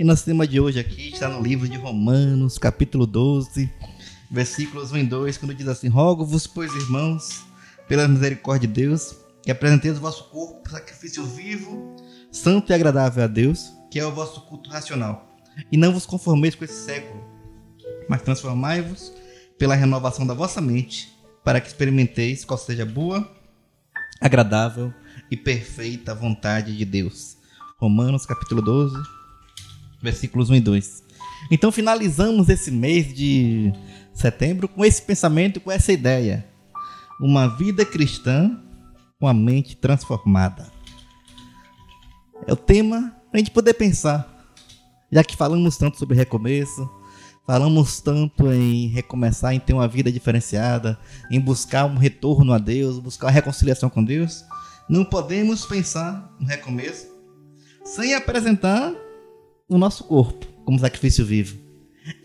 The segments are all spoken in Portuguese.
E nosso tema de hoje aqui está no livro de Romanos, capítulo 12, versículos 1 e 2, quando diz assim: Rogo-vos, pois, irmãos, pela misericórdia de Deus, que apresenteis o vosso corpo sacrifício vivo, santo e agradável a Deus, que é o vosso culto racional. E não vos conformeis com esse século, mas transformai-vos pela renovação da vossa mente, para que experimenteis qual seja a boa, agradável e perfeita vontade de Deus. Romanos capítulo 12, versículos 1 e 2. Então finalizamos esse mês de setembro com esse pensamento, com essa ideia. Uma vida cristã com a mente transformada. É o tema para a gente poder pensar. Já que falamos tanto sobre recomeço, falamos tanto em recomeçar, em ter uma vida diferenciada, em buscar um retorno a Deus, buscar uma reconciliação com Deus, não podemos pensar no recomeço sem apresentar o nosso corpo como sacrifício vivo.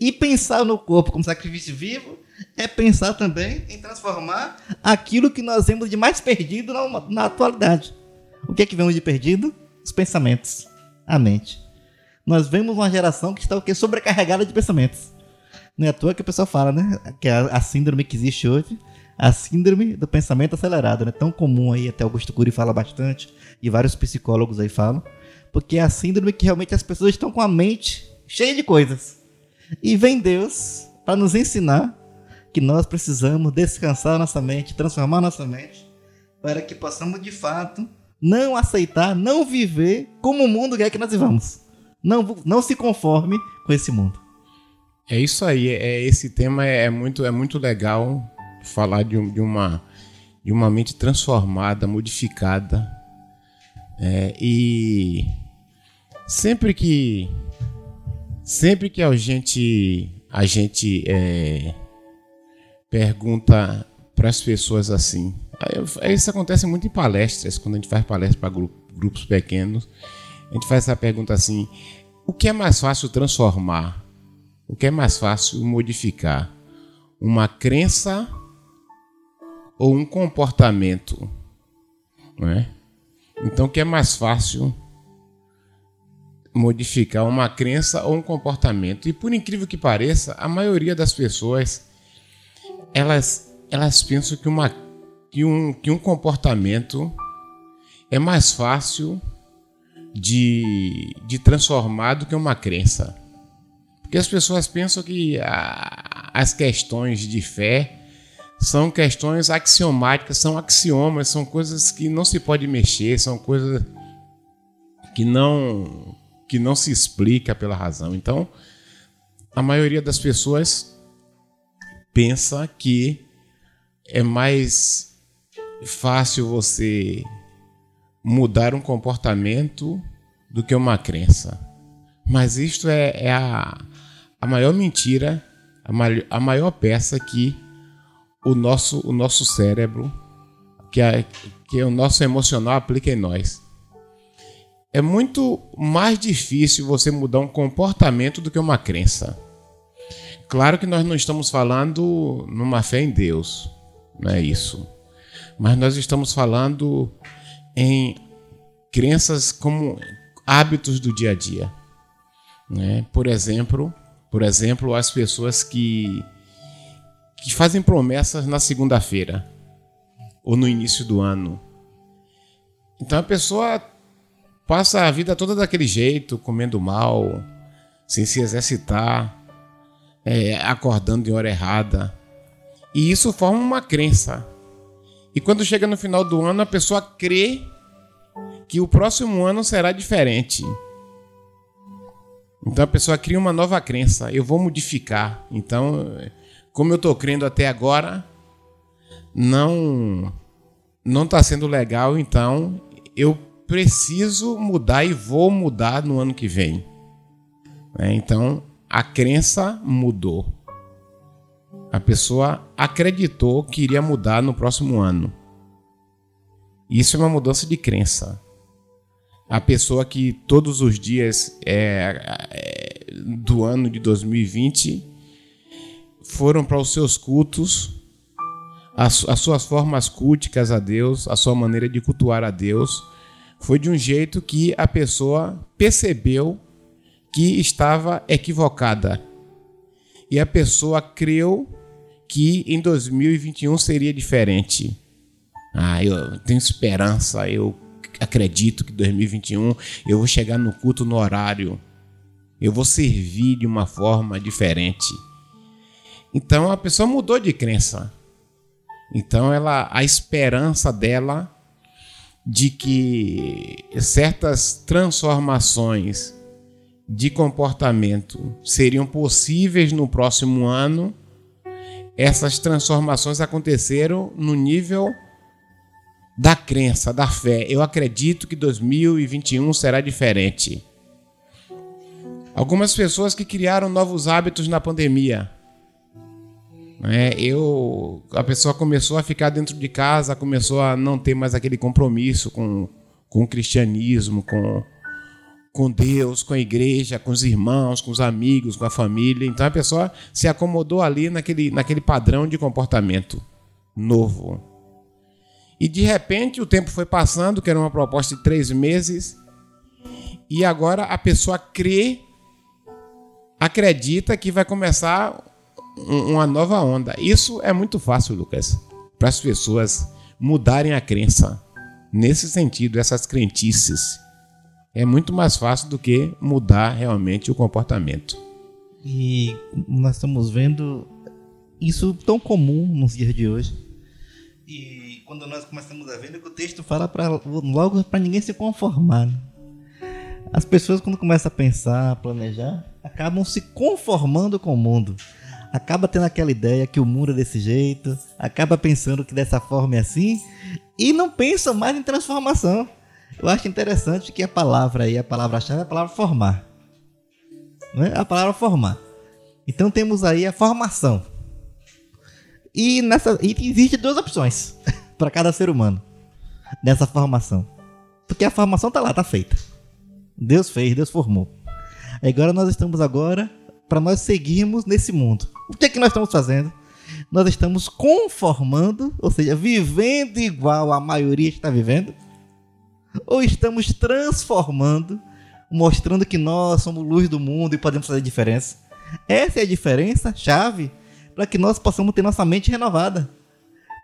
E pensar no corpo como sacrifício vivo é pensar também em transformar aquilo que nós vemos de mais perdido na, na atualidade. O que é que vemos de perdido? Os pensamentos, a mente. Nós vemos uma geração que está o quê? sobrecarregada de pensamentos. Não é à toa que o pessoal fala, né? Que a, a síndrome que existe hoje, a síndrome do pensamento acelerado, né? Tão comum aí, até Augusto Cury fala bastante, e vários psicólogos aí falam, porque é a síndrome que realmente as pessoas estão com a mente cheia de coisas. E vem Deus para nos ensinar que nós precisamos descansar nossa mente, transformar nossa mente, para que possamos de fato não aceitar, não viver como o mundo quer que nós vivamos. Não, não se conforme com esse mundo. É isso aí. É, esse tema é, é muito, é muito legal falar de, de uma, de uma mente transformada, modificada. É, e sempre que sempre que a gente a gente é, pergunta para as pessoas assim. Isso acontece muito em palestras, quando a gente faz palestras para grupos pequenos. A gente faz essa pergunta assim: o que é mais fácil transformar? O que é mais fácil modificar? Uma crença ou um comportamento? Não é? Então, o que é mais fácil modificar uma crença ou um comportamento? E por incrível que pareça, a maioria das pessoas elas, elas pensam que, uma, que, um, que um comportamento é mais fácil de, de transformar do que uma crença. Porque as pessoas pensam que a, as questões de fé são questões axiomáticas, são axiomas, são coisas que não se pode mexer, são coisas que não que não se explica pela razão. Então, a maioria das pessoas pensa que é mais fácil você mudar um comportamento do que uma crença. Mas isto é, é a, a maior mentira, a, maior, a maior peça que o nosso, o nosso cérebro, que, é, que o nosso emocional aplica em nós. É muito mais difícil você mudar um comportamento do que uma crença. Claro que nós não estamos falando numa fé em Deus, não é isso. Mas nós estamos falando em crenças como hábitos do dia a dia. Né? Por exemplo, por exemplo, as pessoas que, que fazem promessas na segunda-feira ou no início do ano. Então a pessoa passa a vida toda daquele jeito, comendo mal, sem se exercitar, é, acordando em hora errada. E isso forma uma crença. E quando chega no final do ano, a pessoa crê que o próximo ano será diferente. Então a pessoa cria uma nova crença. Eu vou modificar. Então, como eu estou crendo até agora, não não está sendo legal. Então eu preciso mudar e vou mudar no ano que vem. É, então a crença mudou. A pessoa acreditou que iria mudar no próximo ano. Isso é uma mudança de crença. A pessoa que todos os dias é, é, do ano de 2020 foram para os seus cultos, as, as suas formas culticas a Deus, a sua maneira de cultuar a Deus, foi de um jeito que a pessoa percebeu que estava equivocada. E a pessoa creu que em 2021 seria diferente. Ah, eu tenho esperança, eu acredito que 2021 eu vou chegar no culto no horário. Eu vou servir de uma forma diferente. Então a pessoa mudou de crença. Então ela a esperança dela de que certas transformações de comportamento seriam possíveis no próximo ano, essas transformações aconteceram no nível da crença, da fé. Eu acredito que 2021 será diferente. Algumas pessoas que criaram novos hábitos na pandemia. É, eu, a pessoa começou a ficar dentro de casa, começou a não ter mais aquele compromisso com, com o cristianismo, com, com Deus, com a igreja, com os irmãos, com os amigos, com a família. Então a pessoa se acomodou ali naquele, naquele padrão de comportamento novo. E de repente o tempo foi passando, que era uma proposta de três meses, e agora a pessoa crê, acredita que vai começar uma nova onda. Isso é muito fácil, Lucas, para as pessoas mudarem a crença. Nesse sentido, essas crentices. É muito mais fácil do que mudar realmente o comportamento. E nós estamos vendo isso tão comum nos dias de hoje. E quando nós começamos a ver, é que o texto fala pra, logo para ninguém se conformar. Né? As pessoas, quando começam a pensar, a planejar, acabam se conformando com o mundo acaba tendo aquela ideia que o mundo é desse jeito, acaba pensando que dessa forma é assim e não pensa mais em transformação. Eu acho interessante que a palavra aí, a palavra-chave é a palavra formar. Né? A palavra formar. Então temos aí a formação. E, nessa, e existe duas opções para cada ser humano nessa formação. Porque a formação tá lá, tá feita. Deus fez, Deus formou. Agora nós estamos agora para nós seguirmos nesse mundo. O que é que nós estamos fazendo? Nós estamos conformando, ou seja, vivendo igual a maioria está vivendo, ou estamos transformando, mostrando que nós somos luz do mundo e podemos fazer diferença. Essa é a diferença chave para que nós possamos ter nossa mente renovada.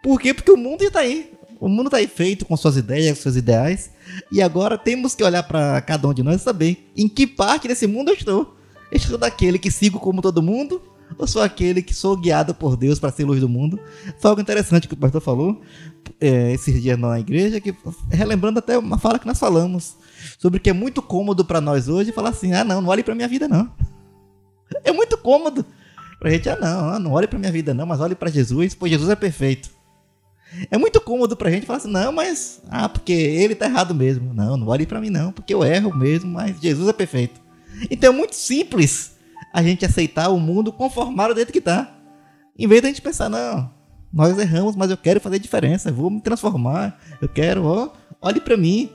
Por quê? Porque o mundo está aí. O mundo está aí feito com suas ideias, com seus ideais. E agora temos que olhar para cada um de nós e saber em que parte desse mundo eu estou. Eu sou daquele que sigo como todo mundo, ou sou aquele que sou guiado por Deus para ser luz do mundo? Foi algo interessante que o pastor falou é, esses dias na igreja, que relembrando até uma fala que nós falamos sobre que é muito cômodo para nós hoje falar assim: ah, não, não olhe para minha vida, não. É muito cômodo pra gente, ah, não, ah, não olhe para minha vida, não, mas olhe para Jesus, pois Jesus é perfeito. É muito cômodo pra gente falar assim, não, mas, ah, porque ele tá errado mesmo. Não, não olhe para mim, não, porque eu erro mesmo, mas Jesus é perfeito. Então é muito simples a gente aceitar o mundo conformado dentro que está. Em vez da gente pensar, não, nós erramos, mas eu quero fazer diferença, vou me transformar, eu quero, ó, olhe para mim,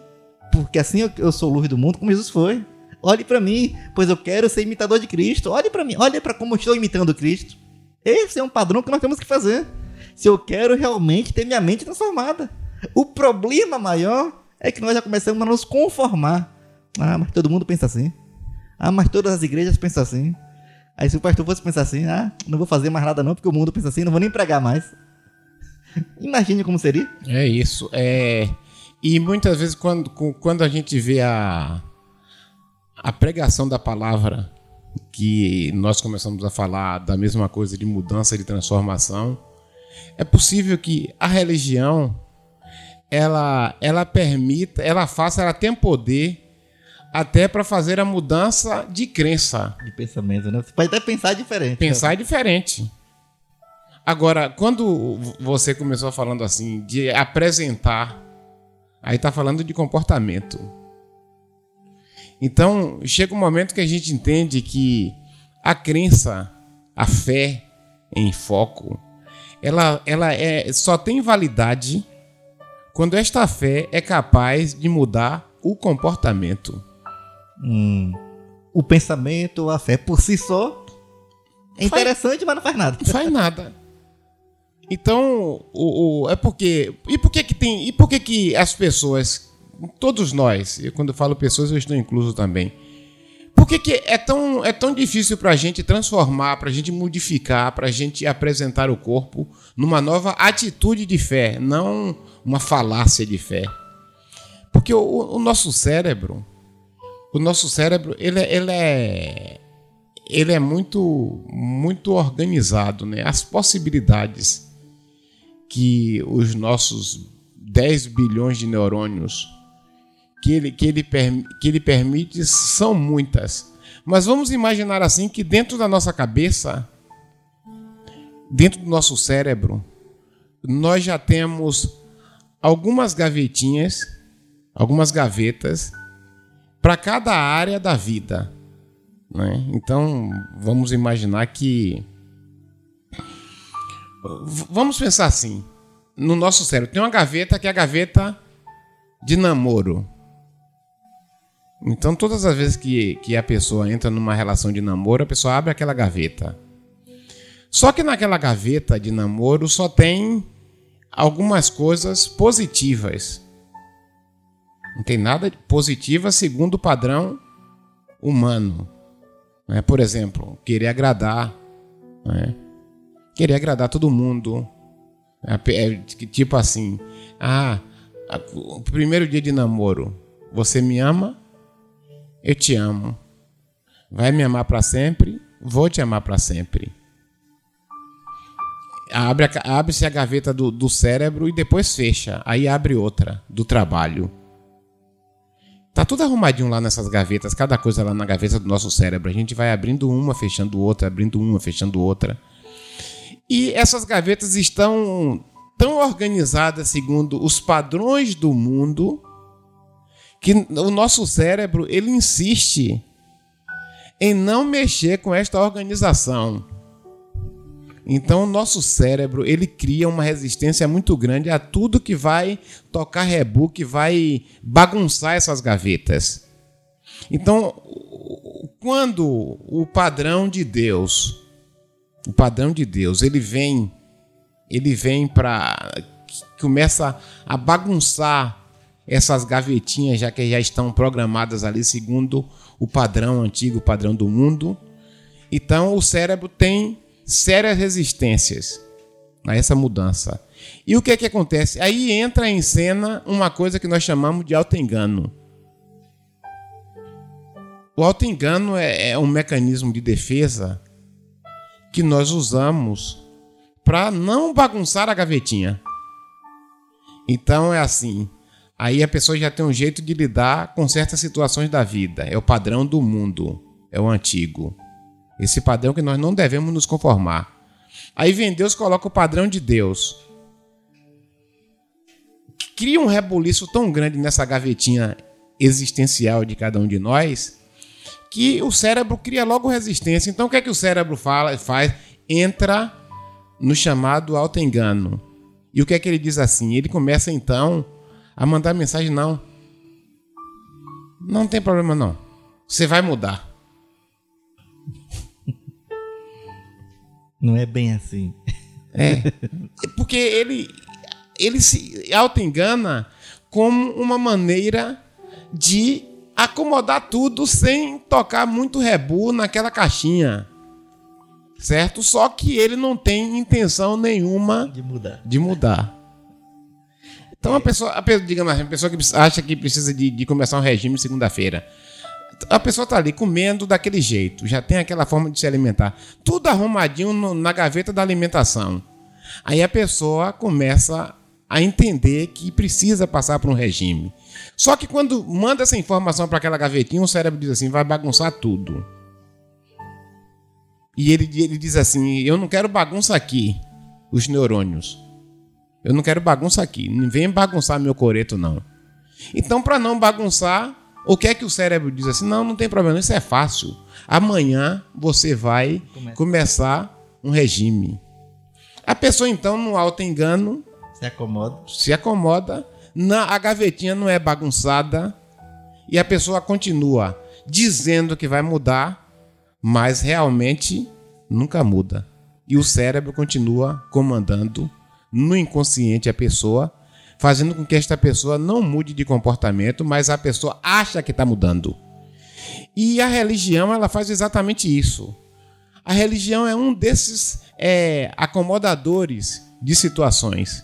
porque assim eu, eu sou luz do mundo como Jesus foi. Olhe para mim, pois eu quero ser imitador de Cristo. Olhe para mim, olhe para como estou imitando Cristo. Esse é um padrão que nós temos que fazer. Se eu quero realmente ter minha mente transformada. O problema maior é que nós já começamos a nos conformar. Ah, mas todo mundo pensa assim. Ah, mas todas as igrejas pensam assim. Aí se o pastor fosse pensar assim, ah, não vou fazer mais nada não, porque o mundo pensa assim, não vou nem pregar mais. Imagine como seria. É isso. É... E muitas vezes quando, quando a gente vê a, a pregação da palavra, que nós começamos a falar da mesma coisa de mudança, de transformação, é possível que a religião ela, ela permita, ela faça, ela tem poder até para fazer a mudança de crença. De pensamento, né? Você pode até pensar diferente. Pensar né? diferente. Agora, quando você começou falando assim, de apresentar, aí tá falando de comportamento. Então, chega um momento que a gente entende que a crença, a fé em foco, ela, ela é, só tem validade quando esta fé é capaz de mudar o comportamento hum, o pensamento, a fé por si só é interessante, faz, mas não faz nada. Não faz nada. Então, o, o, é porque. E por que, que tem. E por que, que as pessoas. Todos nós, e quando eu falo pessoas, eu estou incluso também. Por que, que é, tão, é tão difícil para a gente transformar, para a gente modificar, para a gente apresentar o corpo numa nova atitude de fé, não uma falácia de fé? Porque o, o nosso cérebro, o nosso cérebro, ele, é, ele é, ele é muito, muito organizado, né? As possibilidades que os nossos 10 bilhões de neurônios que ele, que ele, que ele permite são muitas. Mas vamos imaginar assim que dentro da nossa cabeça, dentro do nosso cérebro, nós já temos algumas gavetinhas, algumas gavetas para cada área da vida. Né? Então, vamos imaginar que. Vamos pensar assim: no nosso cérebro tem uma gaveta que é a gaveta de namoro. Então, todas as vezes que, que a pessoa entra numa relação de namoro, a pessoa abre aquela gaveta. Só que naquela gaveta de namoro só tem algumas coisas positivas. Não tem nada positiva segundo o padrão humano. Né? Por exemplo, querer agradar. Né? Querer agradar todo mundo. É, é, tipo assim, ah, o primeiro dia de namoro, você me ama? Eu te amo. Vai me amar para sempre? Vou te amar para sempre. Abre-se abre a gaveta do, do cérebro e depois fecha. Aí abre outra, do trabalho. Tá tudo arrumadinho lá nessas gavetas, cada coisa lá na gaveta do nosso cérebro. A gente vai abrindo uma, fechando outra, abrindo uma, fechando outra. E essas gavetas estão tão organizadas segundo os padrões do mundo que o nosso cérebro ele insiste em não mexer com esta organização. Então, o nosso cérebro ele cria uma resistência muito grande a tudo que vai tocar rebu, que vai bagunçar essas gavetas. Então, quando o padrão de Deus, o padrão de Deus, ele vem, ele vem para começa a bagunçar essas gavetinhas já que já estão programadas ali segundo o padrão antigo, o padrão do mundo. Então o cérebro tem sérias resistências a essa mudança. E o que é que acontece? Aí entra em cena uma coisa que nós chamamos de autoengano. O autoengano é, é um mecanismo de defesa que nós usamos para não bagunçar a gavetinha. Então é assim: aí a pessoa já tem um jeito de lidar com certas situações da vida. É o padrão do mundo, é o antigo. Esse padrão que nós não devemos nos conformar. Aí vem Deus coloca o padrão de Deus. Cria um rebuliço tão grande nessa gavetinha existencial de cada um de nós que o cérebro cria logo resistência. Então o que é que o cérebro fala, faz? Entra no chamado auto-engano. E o que é que ele diz assim? Ele começa então a mandar mensagem: não. Não tem problema, não. Você vai mudar. Não é bem assim. É. Porque ele, ele se auto-engana como uma maneira de acomodar tudo sem tocar muito rebu naquela caixinha. Certo? Só que ele não tem intenção nenhuma de mudar. De mudar. Então, a pessoa, a digamos assim, a pessoa que acha que precisa de, de começar um regime segunda-feira, a pessoa está ali comendo daquele jeito, já tem aquela forma de se alimentar, tudo arrumadinho no, na gaveta da alimentação. Aí a pessoa começa a entender que precisa passar por um regime. Só que quando manda essa informação para aquela gavetinha, o cérebro diz assim: vai bagunçar tudo. E ele, ele diz assim: eu não quero bagunça aqui, os neurônios. Eu não quero bagunça aqui. Não vem bagunçar meu coreto, não. Então, para não bagunçar, o que é que o cérebro diz assim? Não, não tem problema, isso é fácil. Amanhã você vai Começa. começar um regime. A pessoa, então, no alto engano. Se acomoda. Se acomoda. Na, a gavetinha não é bagunçada. E a pessoa continua dizendo que vai mudar, mas realmente nunca muda. E o cérebro continua comandando no inconsciente a pessoa, fazendo com que esta pessoa não mude de comportamento, mas a pessoa acha que está mudando. E a religião, ela faz exatamente isso. A religião é um desses é, acomodadores de situações.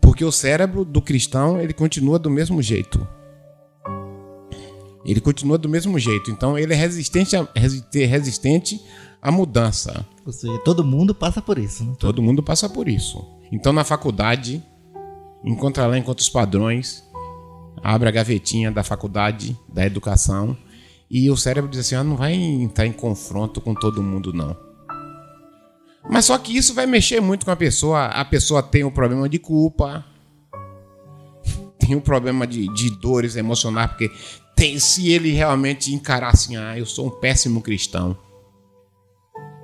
Porque o cérebro do cristão, ele continua do mesmo jeito. Ele continua do mesmo jeito. Então, ele é resistente a, resistente à mudança. Ou seja, todo mundo passa por isso. Né? Todo mundo passa por isso. Então, na faculdade, encontra lá, encontra os padrões, abre a gavetinha da faculdade, da educação, e o cérebro diz assim: ah, não vai entrar em confronto com todo mundo, não. Mas só que isso vai mexer muito com a pessoa. A pessoa tem um problema de culpa, tem um problema de, de dores emocionais, porque tem, se ele realmente encarar assim, ah, eu sou um péssimo cristão.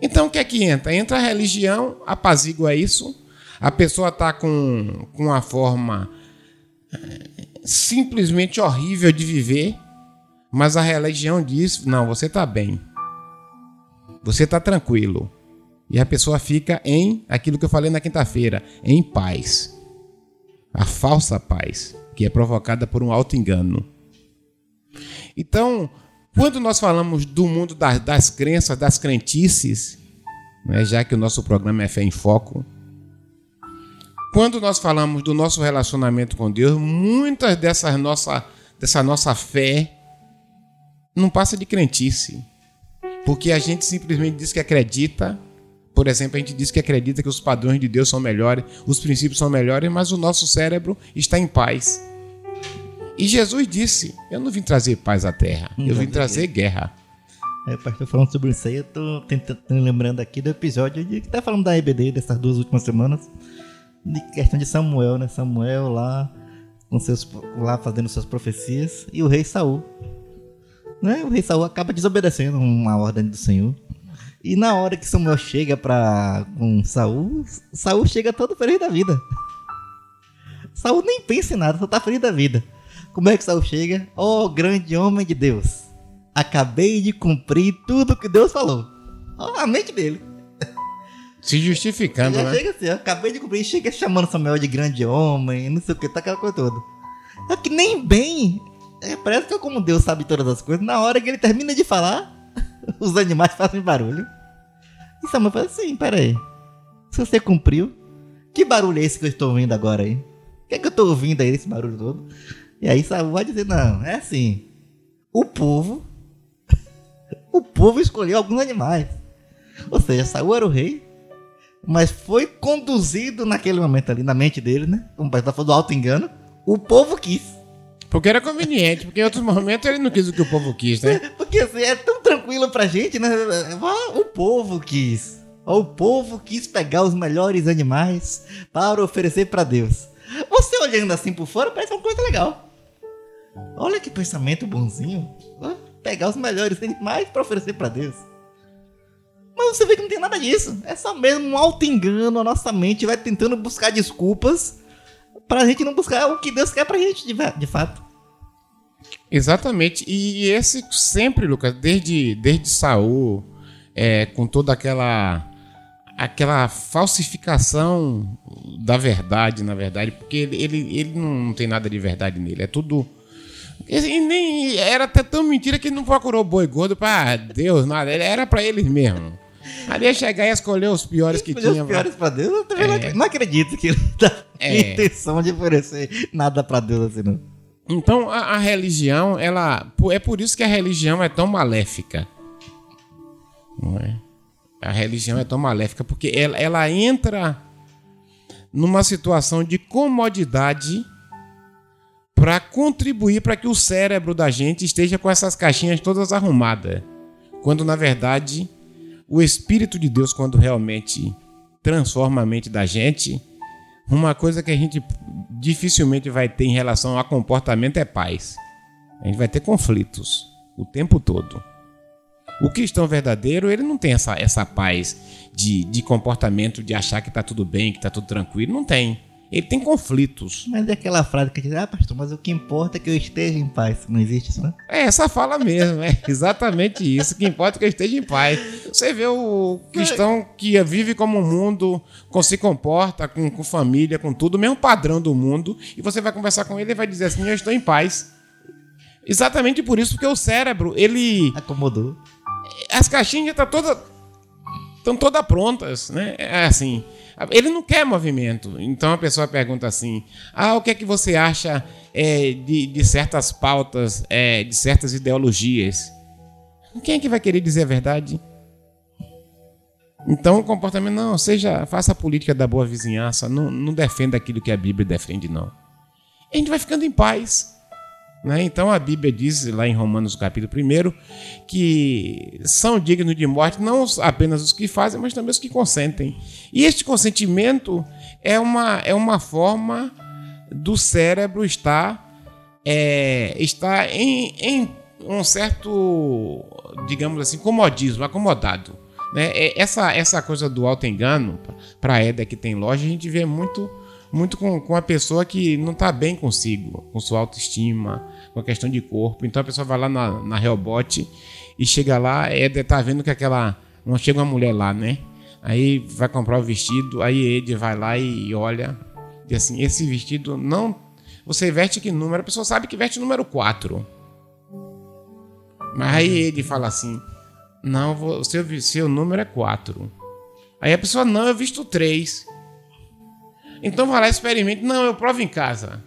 Então o que é que entra? Entra a religião, apazigua isso. A pessoa está com, com uma forma eh, simplesmente horrível de viver, mas a religião diz: não, você está bem, você está tranquilo. E a pessoa fica em aquilo que eu falei na quinta-feira, em paz. A falsa paz, que é provocada por um alto engano. Então, quando nós falamos do mundo das, das crenças, das crentices, né, já que o nosso programa é Fé em Foco, quando nós falamos do nosso relacionamento com Deus, muitas dessas nossa, dessa nossa fé não passa de crentice. Porque a gente simplesmente diz que acredita. Por exemplo, a gente diz que acredita que os padrões de Deus são melhores, os princípios são melhores, mas o nosso cérebro está em paz. E Jesus disse: Eu não vim trazer paz à terra, eu vim trazer guerra. É, pastor falando sobre isso aí, eu tô tentando, lembrando aqui do episódio de que tá falando da EBD dessas duas últimas semanas de questão de Samuel, né? Samuel lá com seus lá fazendo suas profecias e o rei Saul, né? O rei Saul acaba desobedecendo uma ordem do Senhor. E na hora que Samuel chega para com Saul, Saul chega todo feliz da vida. Saul nem pensa em nada, só tá feliz da vida. Como é que Saul chega? Oh, grande homem de Deus. Acabei de cumprir tudo que Deus falou. Oh, a mente dele. Se justificando, já né? Chega assim, eu acabei de cumprir, chega chamando Samuel de grande homem, não sei o que, tá aquela coisa toda. É que nem bem. É, parece que é como Deus sabe todas as coisas. Na hora que ele termina de falar, os animais fazem barulho. E Samuel fala assim: peraí. Se você cumpriu, que barulho é esse que eu estou ouvindo agora aí? O que é que eu estou ouvindo aí, esse barulho todo? E aí Samuel vai dizer: não, é assim. O povo. o povo escolheu alguns animais. Ou seja, Saul era o rei mas foi conduzido naquele momento ali, na mente dele, né? Como o tá falando do alto engano, o povo quis. Porque era conveniente, porque em outros momentos ele não quis o que o povo quis, né? porque assim, é tão tranquilo pra gente, né? O povo quis. O povo quis pegar os melhores animais para oferecer para Deus. Você olhando assim por fora, parece uma coisa legal. Olha que pensamento bonzinho. Pegar os melhores animais para oferecer para Deus. Mas você vê que não tem nada disso. É só mesmo um auto-engano. A nossa mente vai tentando buscar desculpas pra gente não buscar o que Deus quer pra gente, de, de fato. Exatamente. E esse sempre, Lucas, desde, desde Saul, é, com toda aquela aquela falsificação da verdade, na verdade, porque ele, ele, ele não tem nada de verdade nele. É tudo. E nem era até tão mentira que ele não procurou boi gordo para Deus, nada. Era para eles mesmo. Ali ia chegar e escolher os piores que tinha. Os piores pra Deus? Eu também é. não acredito que ele tá é. intenção de oferecer nada pra Deus assim, não. Então a, a, religião, ela. É por isso que a religião é tão maléfica. Não é? A religião é tão maléfica porque ela, ela entra numa situação de comodidade para contribuir para que o cérebro da gente esteja com essas caixinhas todas arrumadas. Quando na verdade o Espírito de Deus, quando realmente transforma a mente da gente, uma coisa que a gente dificilmente vai ter em relação a comportamento é paz. A gente vai ter conflitos o tempo todo. O cristão verdadeiro, ele não tem essa, essa paz de, de comportamento, de achar que está tudo bem, que está tudo tranquilo. Não tem ele tem conflitos. Mas é aquela frase que diz, ah, pastor, mas o que importa é que eu esteja em paz. Não existe isso, né? É, essa fala mesmo, é exatamente isso. O que importa é que eu esteja em paz. Você vê o cristão que vive como o mundo, se comporta com, com família, com tudo, o mesmo padrão do mundo, e você vai conversar com ele e vai dizer assim, eu estou em paz. Exatamente por isso, porque o cérebro, ele. Acomodou. As caixinhas estão todas. Estão todas prontas, né? É assim. Ele não quer movimento. Então a pessoa pergunta assim: Ah, o que é que você acha é, de, de, certas pautas, é, de certas ideologias? Quem é que vai querer dizer a verdade? Então o comportamento, não, seja, faça a política da boa vizinhança, não, não defenda aquilo que a Bíblia defende, não. A gente vai ficando em paz. Né? Então a Bíblia diz lá em Romanos capítulo 1 que são dignos de morte não apenas os que fazem, mas também os que consentem. E este consentimento é uma, é uma forma do cérebro estar, é, estar em, em um certo, digamos assim, comodismo, acomodado. Né? É, essa, essa coisa do auto-engano, para a Eda que tem loja, a gente vê muito muito com, com a pessoa que não está bem consigo, com sua autoestima, com a questão de corpo. Então a pessoa vai lá na, na Hellbot e chega lá, é, tá vendo que aquela. Não chega uma mulher lá, né? Aí vai comprar o vestido, aí Ed vai lá e olha. E assim, esse vestido não. Você veste que número? A pessoa sabe que veste número 4. Mas aí ele fala assim: Não, o seu, seu número é 4. Aí a pessoa, não, eu visto 3. Então vai lá e experimente. Não, eu provo em casa.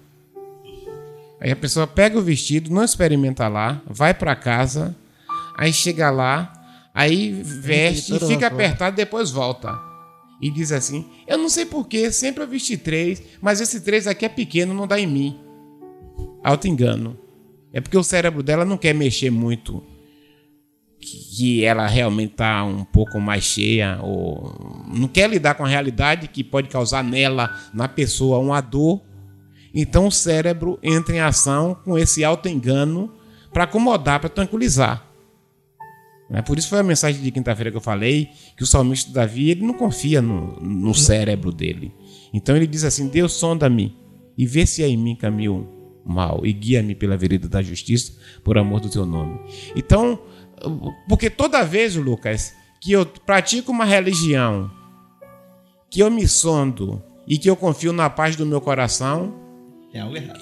Aí a pessoa pega o vestido, não experimenta lá, vai para casa, aí chega lá, aí veste e fica apertado, depois volta. E diz assim: Eu não sei porquê, sempre eu vesti três, mas esse três aqui é pequeno, não dá em mim. Alto engano. É porque o cérebro dela não quer mexer muito que ela realmente está um pouco mais cheia ou não quer lidar com a realidade que pode causar nela, na pessoa, uma dor. Então o cérebro entra em ação com esse auto-engano para acomodar, para tranquilizar. É por isso foi a mensagem de quinta-feira que eu falei que o salmista Davi ele não confia no, no cérebro dele. Então ele diz assim: Deus sonda-me e vê se há em mim caminho mal e guia-me pela vereda da justiça por amor do teu nome. Então porque toda vez, Lucas, que eu pratico uma religião, que eu me sondo e que eu confio na paz do meu coração,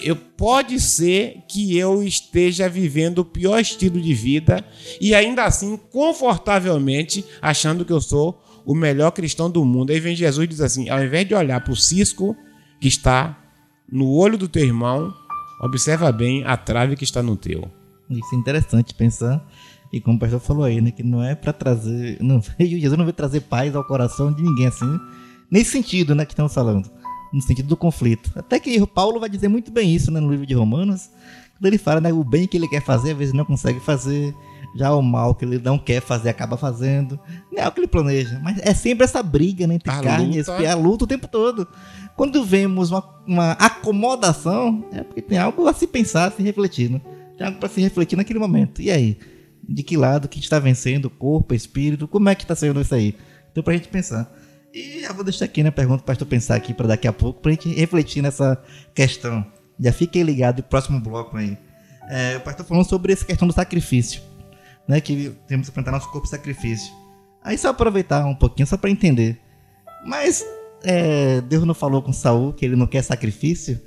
eu pode ser que eu esteja vivendo o pior estilo de vida e ainda assim confortavelmente achando que eu sou o melhor cristão do mundo. Aí vem Jesus e diz assim: ao invés de olhar para o cisco que está no olho do teu irmão, observa bem a trave que está no teu. Isso é interessante pensar e como o pastor falou aí, né, que não é para trazer, não, Jesus não veio trazer paz ao coração de ninguém assim, nesse sentido, né, que estamos falando, no sentido do conflito. Até que o Paulo vai dizer muito bem isso, né, no livro de Romanos, quando ele fala, né, o bem que ele quer fazer, às vezes não consegue fazer, já o mal que ele não quer fazer acaba fazendo. Não é o que ele planeja, mas é sempre essa briga né, entre a carne luta. e a luta o tempo todo. Quando vemos uma, uma, acomodação, é porque tem algo a se pensar, a se refletir. Né? Tem algo para se refletir naquele momento. E aí? De que lado que está vencendo, corpo, espírito, como é que está sendo isso aí? Então, para a gente pensar. E já vou deixar aqui, né, pergunta para tu pensar aqui para daqui a pouco, para a gente refletir nessa questão. Já fiquem ligados no próximo bloco aí. É, o pastor falando sobre essa questão do sacrifício, né, que temos que apresentar nosso corpo sacrifício. Aí só aproveitar um pouquinho, só para entender. Mas é, Deus não falou com Saul que ele não quer sacrifício?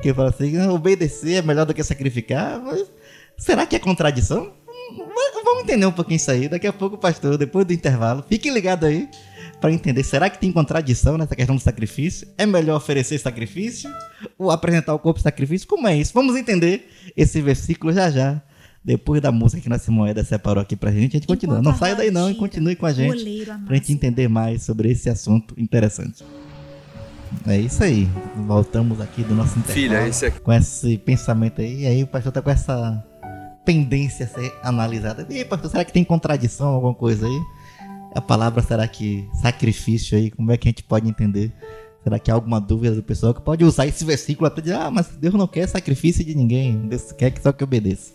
Que ele fala assim, obedecer é melhor do que sacrificar? Mas será que é contradição? Vamos entender um pouquinho isso aí. Daqui a pouco, pastor, depois do intervalo, fique ligado aí para entender. Será que tem contradição nessa questão do sacrifício? É melhor oferecer sacrifício ou apresentar o corpo sacrifício? Como é isso? Vamos entender esse versículo já já. Depois da música que nossa moeda separou aqui pra gente, a gente continua. Não saia daí não e continue com a gente pra gente entender mais sobre esse assunto interessante. É isso aí. Voltamos aqui do nosso intervalo. Filha, esse aqui. Com esse pensamento aí. E aí o pastor tá com essa pendência a ser analisada. E pastor, será que tem contradição, alguma coisa aí? A palavra será que sacrifício aí, como é que a gente pode entender? Será que há alguma dúvida do pessoal que pode usar esse versículo até dizer, ah, mas Deus não quer sacrifício de ninguém, Deus quer que só que obedeça.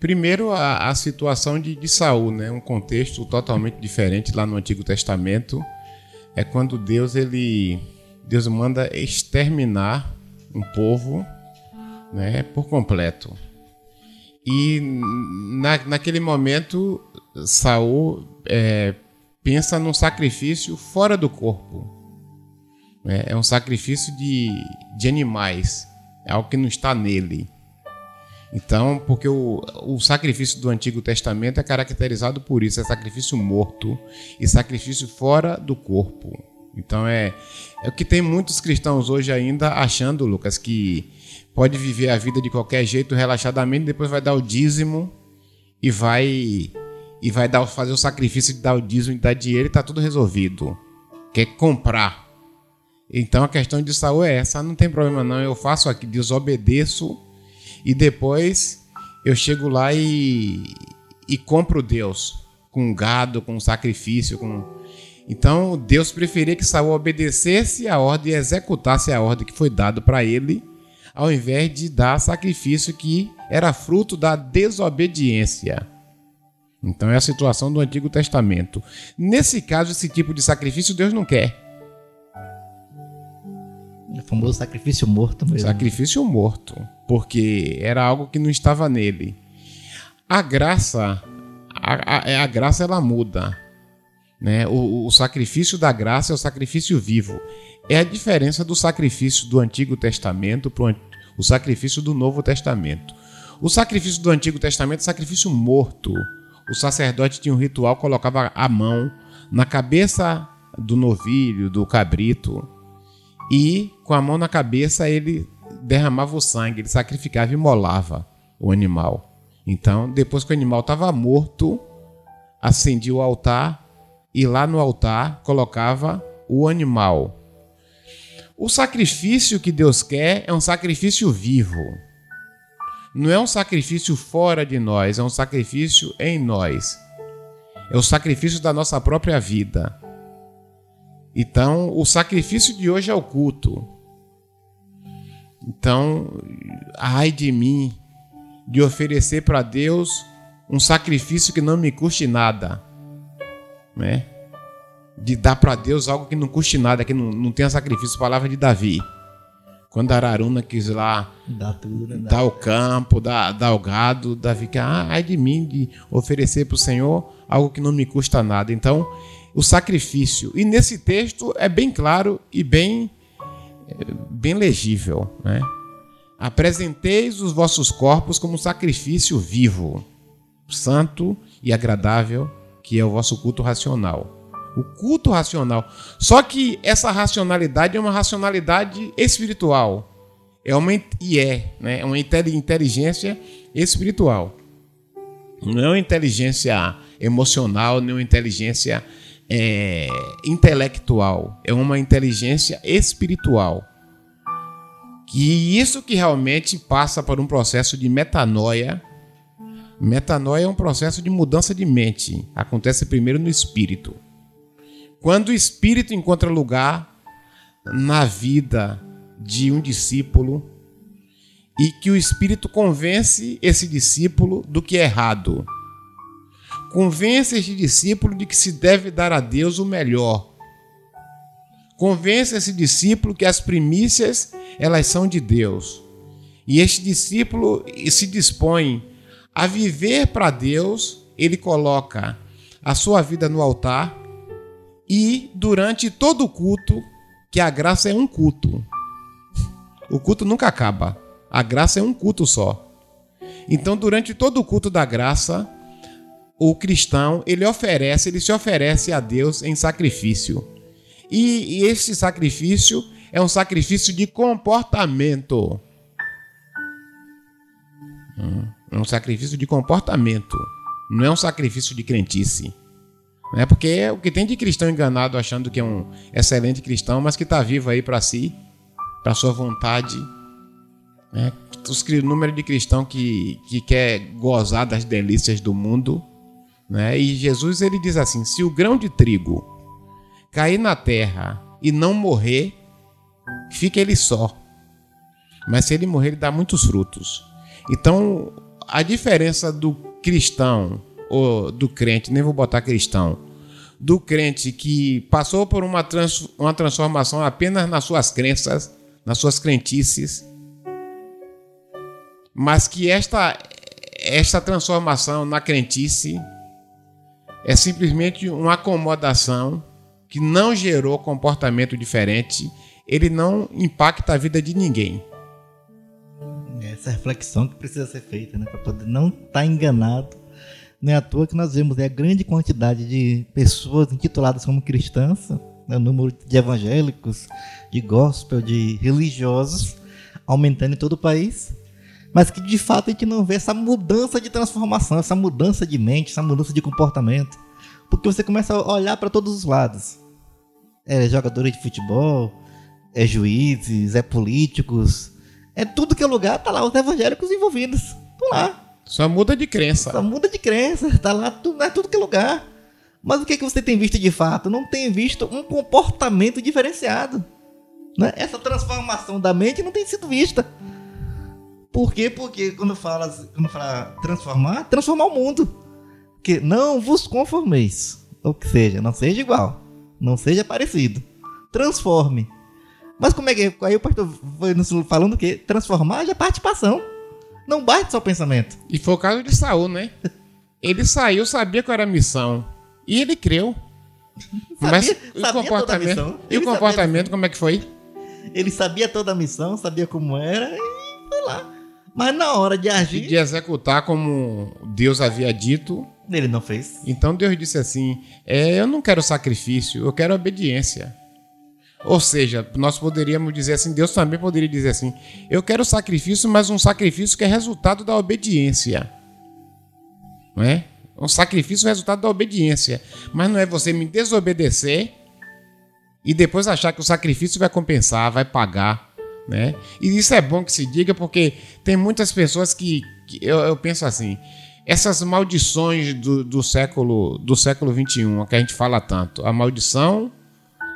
Primeiro, a, a situação de, de Saul, né? um contexto totalmente diferente lá no Antigo Testamento. É quando Deus ele Deus manda exterminar um povo né, por completo. E na, naquele momento, Saul é, pensa num sacrifício fora do corpo. É, é, um sacrifício de, de animais, é algo que não está nele. Então, porque o, o sacrifício do Antigo Testamento é caracterizado por isso: é sacrifício morto e sacrifício fora do corpo. Então, é, é o que tem muitos cristãos hoje ainda achando, Lucas, que pode viver a vida de qualquer jeito, relaxadamente, depois vai dar o dízimo e vai e vai dar, fazer o sacrifício de dar o dízimo e dar dinheiro e tá tudo resolvido. Quer comprar. Então a questão de Saul é essa, não tem problema não, eu faço aqui, desobedeço e depois eu chego lá e, e compro Deus com gado, com sacrifício, com então Deus preferia que Saul obedecesse a ordem e executasse a ordem que foi dada para ele ao invés de dar sacrifício que era fruto da desobediência. Então é a situação do Antigo Testamento. Nesse caso, esse tipo de sacrifício Deus não quer. O famoso sacrifício morto mesmo. Sacrifício morto, porque era algo que não estava nele. A graça, a, a, a graça ela muda. Né? O, o sacrifício da graça é o sacrifício vivo. É a diferença do sacrifício do Antigo Testamento para o sacrifício do Novo Testamento. O sacrifício do Antigo Testamento é sacrifício morto. O sacerdote tinha um ritual, colocava a mão na cabeça do novilho, do cabrito, e com a mão na cabeça ele derramava o sangue, ele sacrificava e molava o animal. Então, depois que o animal estava morto, acendia o altar e lá no altar colocava o animal. O sacrifício que Deus quer é um sacrifício vivo. Não é um sacrifício fora de nós, é um sacrifício em nós. É o sacrifício da nossa própria vida. Então, o sacrifício de hoje é o culto. Então, ai de mim de oferecer para Deus um sacrifício que não me custe nada, né? De dar para Deus algo que não custe nada, que não, não tenha sacrifício. Palavra de Davi. Quando Araruna quis lá Dá tudo, né? dar o campo, dar, dar o gado, Davi que ah, ai de mim de oferecer para o Senhor algo que não me custa nada. Então, o sacrifício. E nesse texto é bem claro e bem, bem legível. Né? Apresenteis os vossos corpos como sacrifício vivo, santo e agradável, que é o vosso culto racional o culto racional. Só que essa racionalidade é uma racionalidade espiritual. É uma e é, né? É uma inteligência espiritual. Não é uma inteligência emocional, nem uma inteligência é, intelectual. É uma inteligência espiritual. Que isso que realmente passa por um processo de metanoia. Metanoia é um processo de mudança de mente. Acontece primeiro no espírito. Quando o Espírito encontra lugar na vida de um discípulo e que o Espírito convence esse discípulo do que é errado. Convence esse discípulo de que se deve dar a Deus o melhor. Convence esse discípulo que as primícias elas são de Deus. E este discípulo se dispõe a viver para Deus, ele coloca a sua vida no altar e durante todo o culto, que a graça é um culto. O culto nunca acaba. A graça é um culto só. Então, durante todo o culto da graça, o cristão, ele oferece, ele se oferece a Deus em sacrifício. E, e esse sacrifício é um sacrifício de comportamento. Hum, é um sacrifício de comportamento. Não é um sacrifício de crentice. Né? Porque o que tem de cristão enganado achando que é um excelente cristão, mas que está vivo aí para si, para sua vontade. Né? O número de cristão que, que quer gozar das delícias do mundo. Né? E Jesus ele diz assim: se o grão de trigo cair na terra e não morrer, fica ele só. Mas se ele morrer, ele dá muitos frutos. Então, a diferença do cristão ou do crente, nem vou botar cristão, do crente que passou por uma, trans, uma transformação apenas nas suas crenças, nas suas crentices, mas que esta, esta transformação na crentice é simplesmente uma acomodação que não gerou comportamento diferente, ele não impacta a vida de ninguém. Essa reflexão que precisa ser feita, né? Para poder não estar tá enganado. Não é à toa que nós vemos né, a grande quantidade de pessoas intituladas como cristãs, né, o número de evangélicos, de gospel, de religiosos, aumentando em todo o país, mas que de fato a gente não vê essa mudança de transformação, essa mudança de mente, essa mudança de comportamento. Porque você começa a olhar para todos os lados. É jogadores de futebol, é juízes, é políticos, é tudo que é lugar, tá lá os evangélicos envolvidos. Estão lá. Só muda de crença. Só muda de crença, tá lá, tudo, é tudo que é lugar. Mas o que, é que você tem visto de fato? Não tem visto um comportamento diferenciado. Né? Essa transformação da mente não tem sido vista. Por quê? Porque quando fala, quando fala transformar, transformar o mundo. Que não vos conformeis. Ou que seja, não seja igual. Não seja parecido. Transforme. Mas como é que. Aí o pastor foi falando que transformar já é participação. Não bate só o pensamento. E foi o caso de Saul, né? Ele saiu, sabia qual era a missão. E ele creu. Sabia, Mas o comportamento. E o comportamento, como é que foi? Ele sabia toda a missão, sabia como era e foi lá. Mas na hora de agir. De executar como Deus havia dito. Ele não fez. Então Deus disse assim: é, Eu não quero sacrifício, eu quero obediência. Ou seja, nós poderíamos dizer assim, Deus também poderia dizer assim: eu quero sacrifício, mas um sacrifício que é resultado da obediência. Não é? Um sacrifício é resultado da obediência. Mas não é você me desobedecer e depois achar que o sacrifício vai compensar, vai pagar. Né? E isso é bom que se diga porque tem muitas pessoas que, que eu, eu, penso assim, essas maldições do, do século do século 21 que a gente fala tanto, a maldição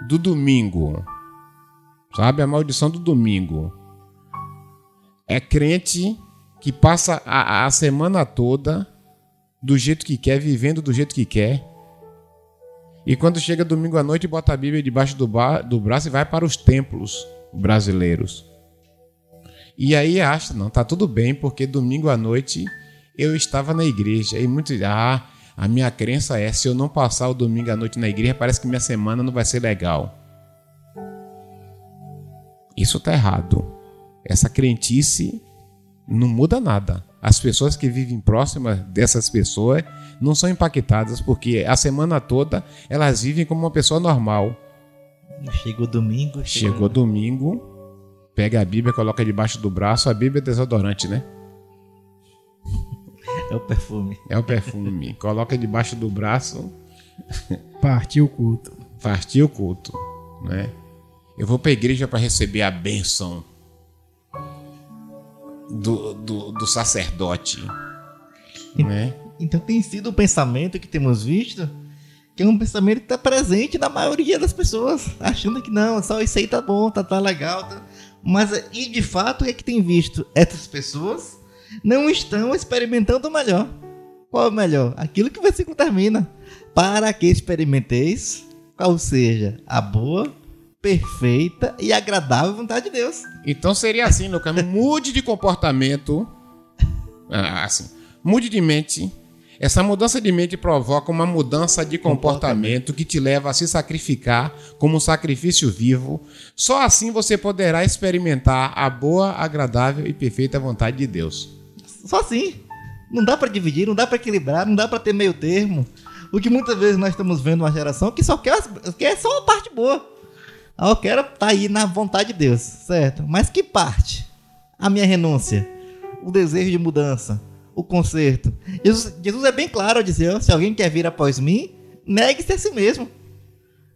do domingo, sabe? A maldição do domingo. É crente que passa a, a semana toda do jeito que quer, vivendo do jeito que quer. E quando chega domingo à noite, bota a Bíblia debaixo do, do braço e vai para os templos brasileiros. E aí acha, não, tá tudo bem, porque domingo à noite eu estava na igreja. E muitos, ah, a minha crença é: se eu não passar o domingo à noite na igreja, parece que minha semana não vai ser legal. Isso está errado. Essa crentice não muda nada. As pessoas que vivem próximas dessas pessoas não são impactadas porque a semana toda elas vivem como uma pessoa normal. Chegou domingo. Chegou, chegou domingo, pega a Bíblia, coloca debaixo do braço. A Bíblia é desodorante, né? É o perfume. É o perfume. Coloca debaixo do braço. Partiu o culto. Partiu o culto, né? Eu vou para a igreja para receber a bênção do, do, do sacerdote, né? Então tem sido o pensamento que temos visto que é um pensamento que está presente na maioria das pessoas, achando que não, só isso aí tá bom, tá, tá legal. Tá... Mas, e de fato, o que é que tem visto? Essas pessoas não estão experimentando o melhor. Qual é o melhor? Aquilo que o versículo termina. Para que experimenteis, qual seja a boa, perfeita e agradável vontade de Deus. Então seria assim, Lucas, mude de comportamento, ah, assim, mude de mente. Essa mudança de mente provoca uma mudança de comportamento que te leva a se sacrificar como um sacrifício vivo. Só assim você poderá experimentar a boa, agradável e perfeita vontade de Deus. Só assim. Não dá para dividir, não dá para equilibrar, não dá para ter meio termo. O que muitas vezes nós estamos vendo uma geração que só quer, quer só a parte boa. Ah, eu quero estar tá aí na vontade de Deus, certo? Mas que parte? A minha renúncia, o desejo de mudança, o conserto. Jesus, Jesus é bem claro ao dizer: se alguém quer vir após mim, negue-se a si mesmo.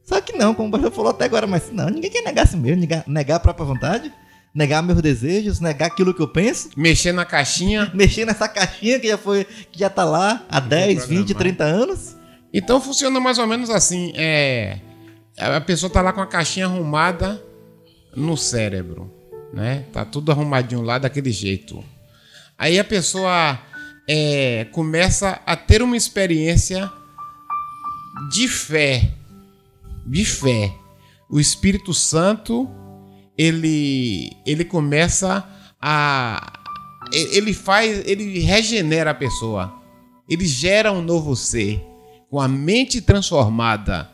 Só que não, como o pastor falou até agora, mas não, ninguém quer negar a si mesmo, negar a própria vontade negar meus desejos, negar aquilo que eu penso. Mexer na caixinha. Mexer nessa caixinha que já foi, que já tá lá há 10, 20, 30 anos. Então funciona mais ou menos assim. É, a pessoa tá lá com a caixinha arrumada no cérebro, né? Tá tudo arrumadinho lá daquele jeito. Aí a pessoa é, começa a ter uma experiência de fé, de fé. O Espírito Santo ele ele começa a ele faz, ele regenera a pessoa. Ele gera um novo ser com a mente transformada.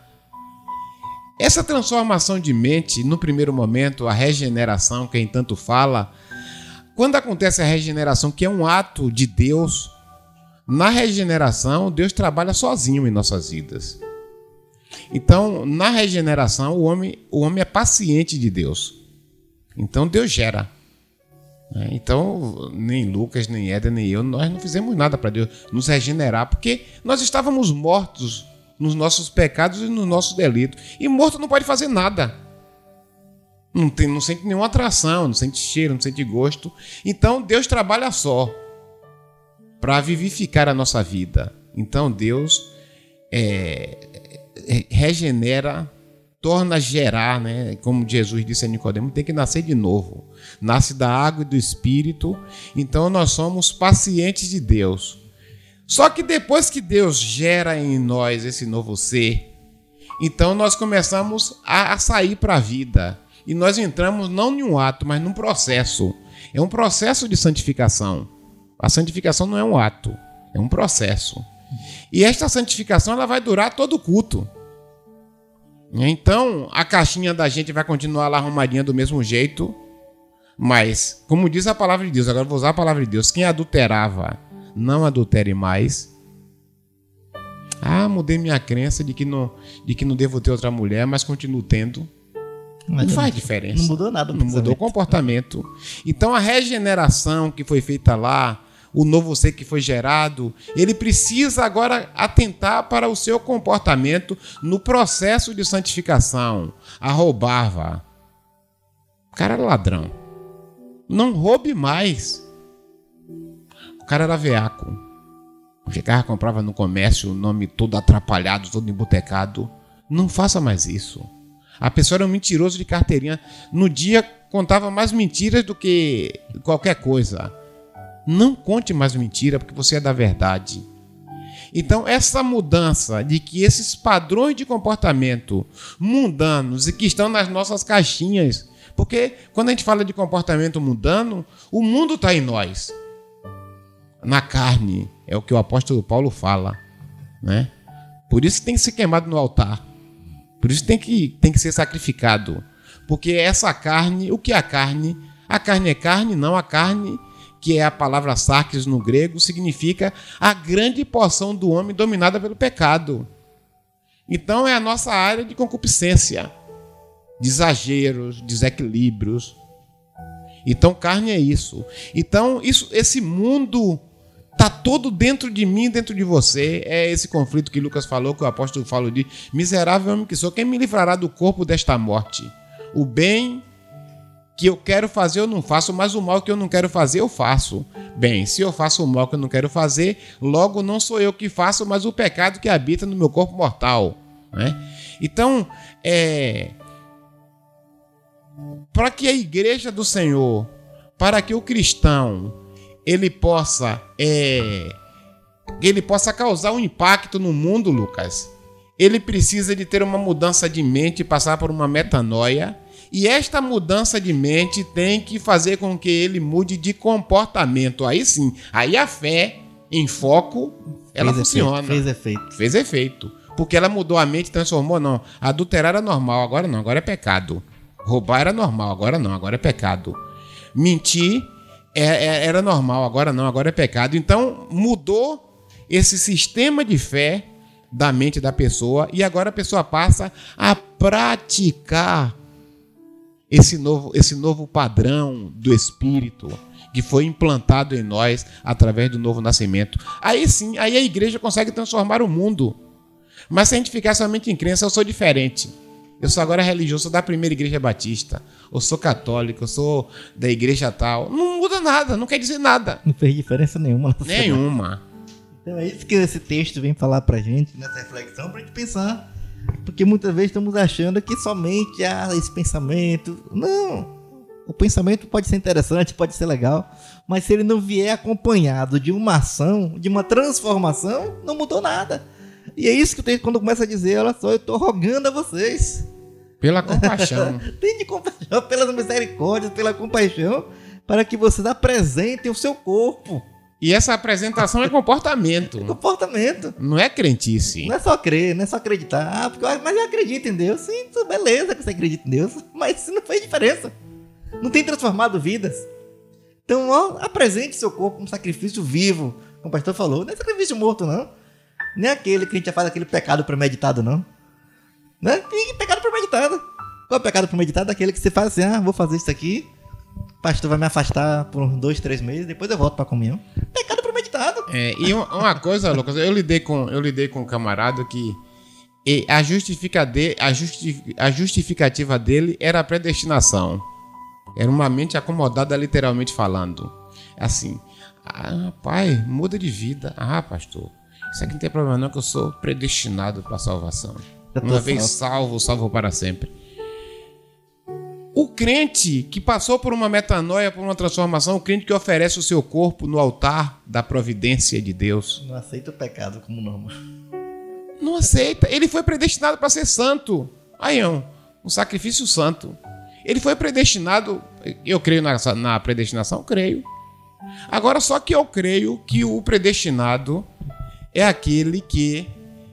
Essa transformação de mente, no primeiro momento, a regeneração, quem tanto fala, quando acontece a regeneração, que é um ato de Deus, na regeneração, Deus trabalha sozinho em nossas vidas. Então, na regeneração, o homem, o homem é paciente de Deus. Então, Deus gera. Né? Então, nem Lucas, nem Éder, nem eu, nós não fizemos nada para Deus nos regenerar, porque nós estávamos mortos nos nossos pecados e nos nossos delitos. E morto não pode fazer nada. Não, tem, não sente nenhuma atração, não sente cheiro, não sente gosto. Então Deus trabalha só para vivificar a nossa vida. Então Deus é, é, regenera, torna a gerar, né? Como Jesus disse a Nicodemo, tem que nascer de novo. Nasce da água e do Espírito. Então nós somos pacientes de Deus. Só que depois que Deus gera em nós esse novo ser, então nós começamos a, sair para a vida. E nós entramos não em um ato, mas num processo. É um processo de santificação. A santificação não é um ato, é um processo. E esta santificação ela vai durar todo o culto. Então, a caixinha da gente vai continuar lá arrumadinha do mesmo jeito, mas, como diz a palavra de Deus, agora vou usar a palavra de Deus: quem adulterava, não adultere mais. Ah, mudei minha crença de que não, de que não devo ter outra mulher, mas continuo tendo. Mas não faz diferença. Não mudou nada. Não mudou o comportamento. Então a regeneração que foi feita lá, o novo ser que foi gerado, ele precisa agora atentar para o seu comportamento no processo de santificação. A roubava. O cara era ladrão. Não roube mais. O cara era veaco. Chegava, comprava no comércio o nome todo atrapalhado, todo embotecado. Não faça mais isso. A pessoa era um mentiroso de carteirinha. No dia contava mais mentiras do que qualquer coisa. Não conte mais mentira, porque você é da verdade. Então, essa mudança de que esses padrões de comportamento mundanos e que estão nas nossas caixinhas, porque quando a gente fala de comportamento mundano, o mundo está em nós, na carne, é o que o apóstolo Paulo fala, né? Por isso tem que ser queimado no altar. Por isso tem que, tem que ser sacrificado. Porque essa carne, o que é a carne? A carne é carne, não a carne, que é a palavra sarkis no grego, significa a grande porção do homem dominada pelo pecado. Então é a nossa área de concupiscência, de exageros, desequilíbrios. Então carne é isso. Então isso, esse mundo Está todo dentro de mim, dentro de você. É esse conflito que Lucas falou, que o apóstolo falou de miserável homem que sou, quem me livrará do corpo desta morte? O bem que eu quero fazer eu não faço, mas o mal que eu não quero fazer eu faço. Bem, se eu faço o mal que eu não quero fazer, logo não sou eu que faço, mas o pecado que habita no meu corpo mortal. Né? Então, é, para que a igreja do Senhor, para que o cristão ele possa é, ele possa causar um impacto no mundo, Lucas, ele precisa de ter uma mudança de mente, passar por uma metanoia, e esta mudança de mente tem que fazer com que ele mude de comportamento. Aí sim, aí a fé em foco, ela fez funciona. Efeito, fez efeito. Fez efeito. Porque ela mudou a mente, transformou, não. Adulterar era normal, agora não, agora é pecado. Roubar era normal, agora não, agora é pecado. Mentir é, é, era normal, agora não, agora é pecado. Então mudou esse sistema de fé da mente da pessoa e agora a pessoa passa a praticar esse novo, esse novo padrão do Espírito que foi implantado em nós através do novo nascimento. Aí sim, aí a igreja consegue transformar o mundo. Mas se a gente ficar somente em crença, eu sou diferente. Eu sou agora religioso, sou da primeira igreja batista. Eu sou católico, eu sou da igreja tal. Não muda nada, não quer dizer nada. Não fez diferença nenhuma. Nenhuma. Então é isso que esse texto vem falar pra gente, nessa reflexão, pra gente pensar. Porque muitas vezes estamos achando que somente há esse pensamento. Não! O pensamento pode ser interessante, pode ser legal, mas se ele não vier acompanhado de uma ação, de uma transformação, não mudou nada. E é isso que o texto, quando começa a dizer, olha só, eu estou rogando a vocês pela compaixão. Tem de compaixão, pelas misericórdias, pela compaixão, para que vocês apresentem o seu corpo. E essa apresentação é comportamento. É comportamento. Não é crentice. Não é só crer, não é só acreditar. Ah, porque, mas eu acredito em Deus. Sim, beleza que você acredita em Deus. Mas isso não faz diferença. Não tem transformado vidas. Então, ó, apresente seu corpo como sacrifício vivo, como o pastor falou. Não é sacrifício morto, não. Nem aquele que a gente já faz aquele pecado premeditado, não. Não é pecado premeditado. Qual é o pecado premeditado? Aquele que você faz assim, ah, vou fazer isso aqui, pastor vai me afastar por uns dois, três meses, depois eu volto pra comunhão. Pecado premeditado. É, e uma coisa, Lucas, eu lidei com, eu lidei com um camarada que a, justifica de, a, justi, a justificativa dele era a predestinação. Era uma mente acomodada, literalmente falando. Assim, ah, pai, muda de vida. Ah, pastor, isso aqui não tem problema não, que eu sou predestinado para salvação. Uma vez salvo, salvo para sempre. O crente que passou por uma metanoia, por uma transformação, o crente que oferece o seu corpo no altar da providência de Deus. Não aceita o pecado como norma. Não aceita. Ele foi predestinado para ser santo. Aí é um, um sacrifício santo. Ele foi predestinado. Eu creio na, na predestinação? Creio. Agora, só que eu creio que o predestinado é aquele que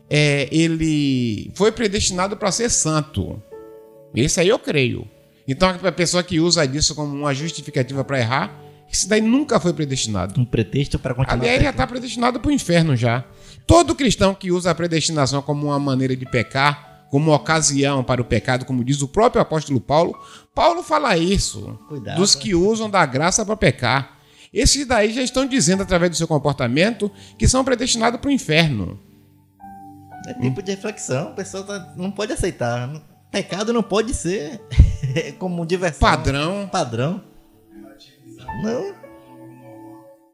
é, ele foi predestinado para ser santo. Esse aí eu creio. Então, a pessoa que usa disso como uma justificativa para errar, isso daí nunca foi predestinado. Um pretexto para continuar. Aliás, já está predestinado para o inferno já. Todo cristão que usa a predestinação como uma maneira de pecar, como ocasião para o pecado, como diz o próprio apóstolo Paulo, Paulo fala isso. Cuidado. Dos que usam da graça para pecar. Esses daí já estão dizendo, através do seu comportamento, que são predestinados para o inferno. É tempo de reflexão. A pessoa tá, não pode aceitar. Pecado não pode ser como diversão. Padrão. Padrão. Não.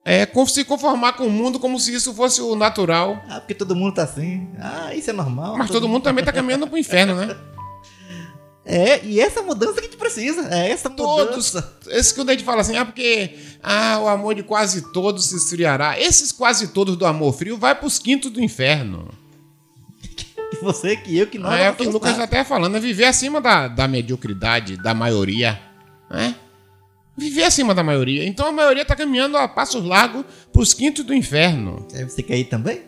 É se conformar com o mundo como se isso fosse o natural. Ah, porque todo mundo tá assim. Ah, isso é normal. Mas todo, todo mundo, também tá caminhando pro inferno, né? É, e essa mudança que a gente precisa. É essa todos, mudança. Esse quando a gente fala assim, ah, porque ah, o amor de quase todos se esfriará. Esses quase todos do amor frio vai pros quintos do inferno. Que você, que eu, que nós. Ah, é o que o Lucas já até falando, é viver acima da, da mediocridade, da maioria. Né? viver acima da maioria. Então a maioria está caminhando a passos largos para os quintos do inferno. Você quer ir também?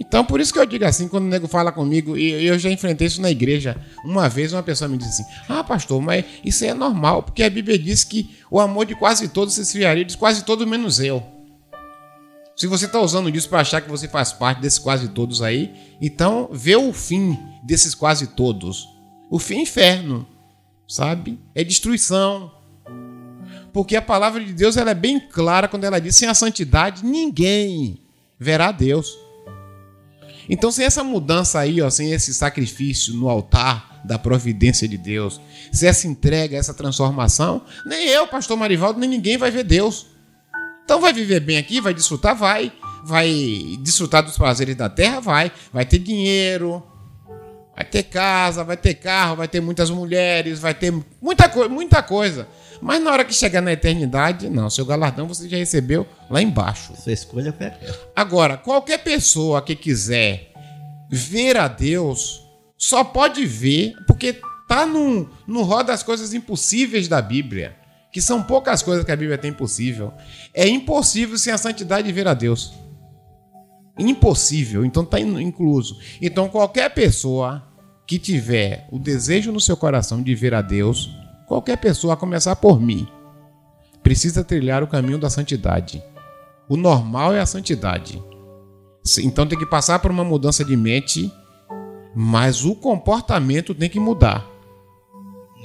Então, por isso que eu digo assim, quando o nego fala comigo, e eu já enfrentei isso na igreja. Uma vez uma pessoa me disse assim: Ah, pastor, mas isso é normal, porque a Bíblia diz que o amor de quase todos se esfriaria, diz quase todos menos eu. Se você está usando disso para achar que você faz parte desses quase todos aí, então vê o fim desses quase todos. O fim é inferno, sabe? É destruição, porque a palavra de Deus ela é bem clara quando ela diz: sem a santidade ninguém verá Deus. Então, sem essa mudança aí, ó, sem esse sacrifício no altar da providência de Deus, sem essa entrega, essa transformação, nem eu, pastor Marivaldo, nem ninguém vai ver Deus. Então, vai viver bem aqui, vai desfrutar, vai. Vai desfrutar dos prazeres da terra, vai. Vai ter dinheiro, vai ter casa, vai ter carro, vai ter muitas mulheres, vai ter muita, co muita coisa. Mas na hora que chegar na eternidade, não, seu galardão você já recebeu lá embaixo. Sua escolha foi Agora, qualquer pessoa que quiser ver a Deus, só pode ver porque tá no, no rol das coisas impossíveis da Bíblia. Que são poucas coisas que a Bíblia tem impossível. É impossível sem a santidade ver a Deus. Impossível, então está incluso. Então, qualquer pessoa que tiver o desejo no seu coração de ver a Deus, Qualquer pessoa, a começar por mim, precisa trilhar o caminho da santidade. O normal é a santidade. Então tem que passar por uma mudança de mente, mas o comportamento tem que mudar.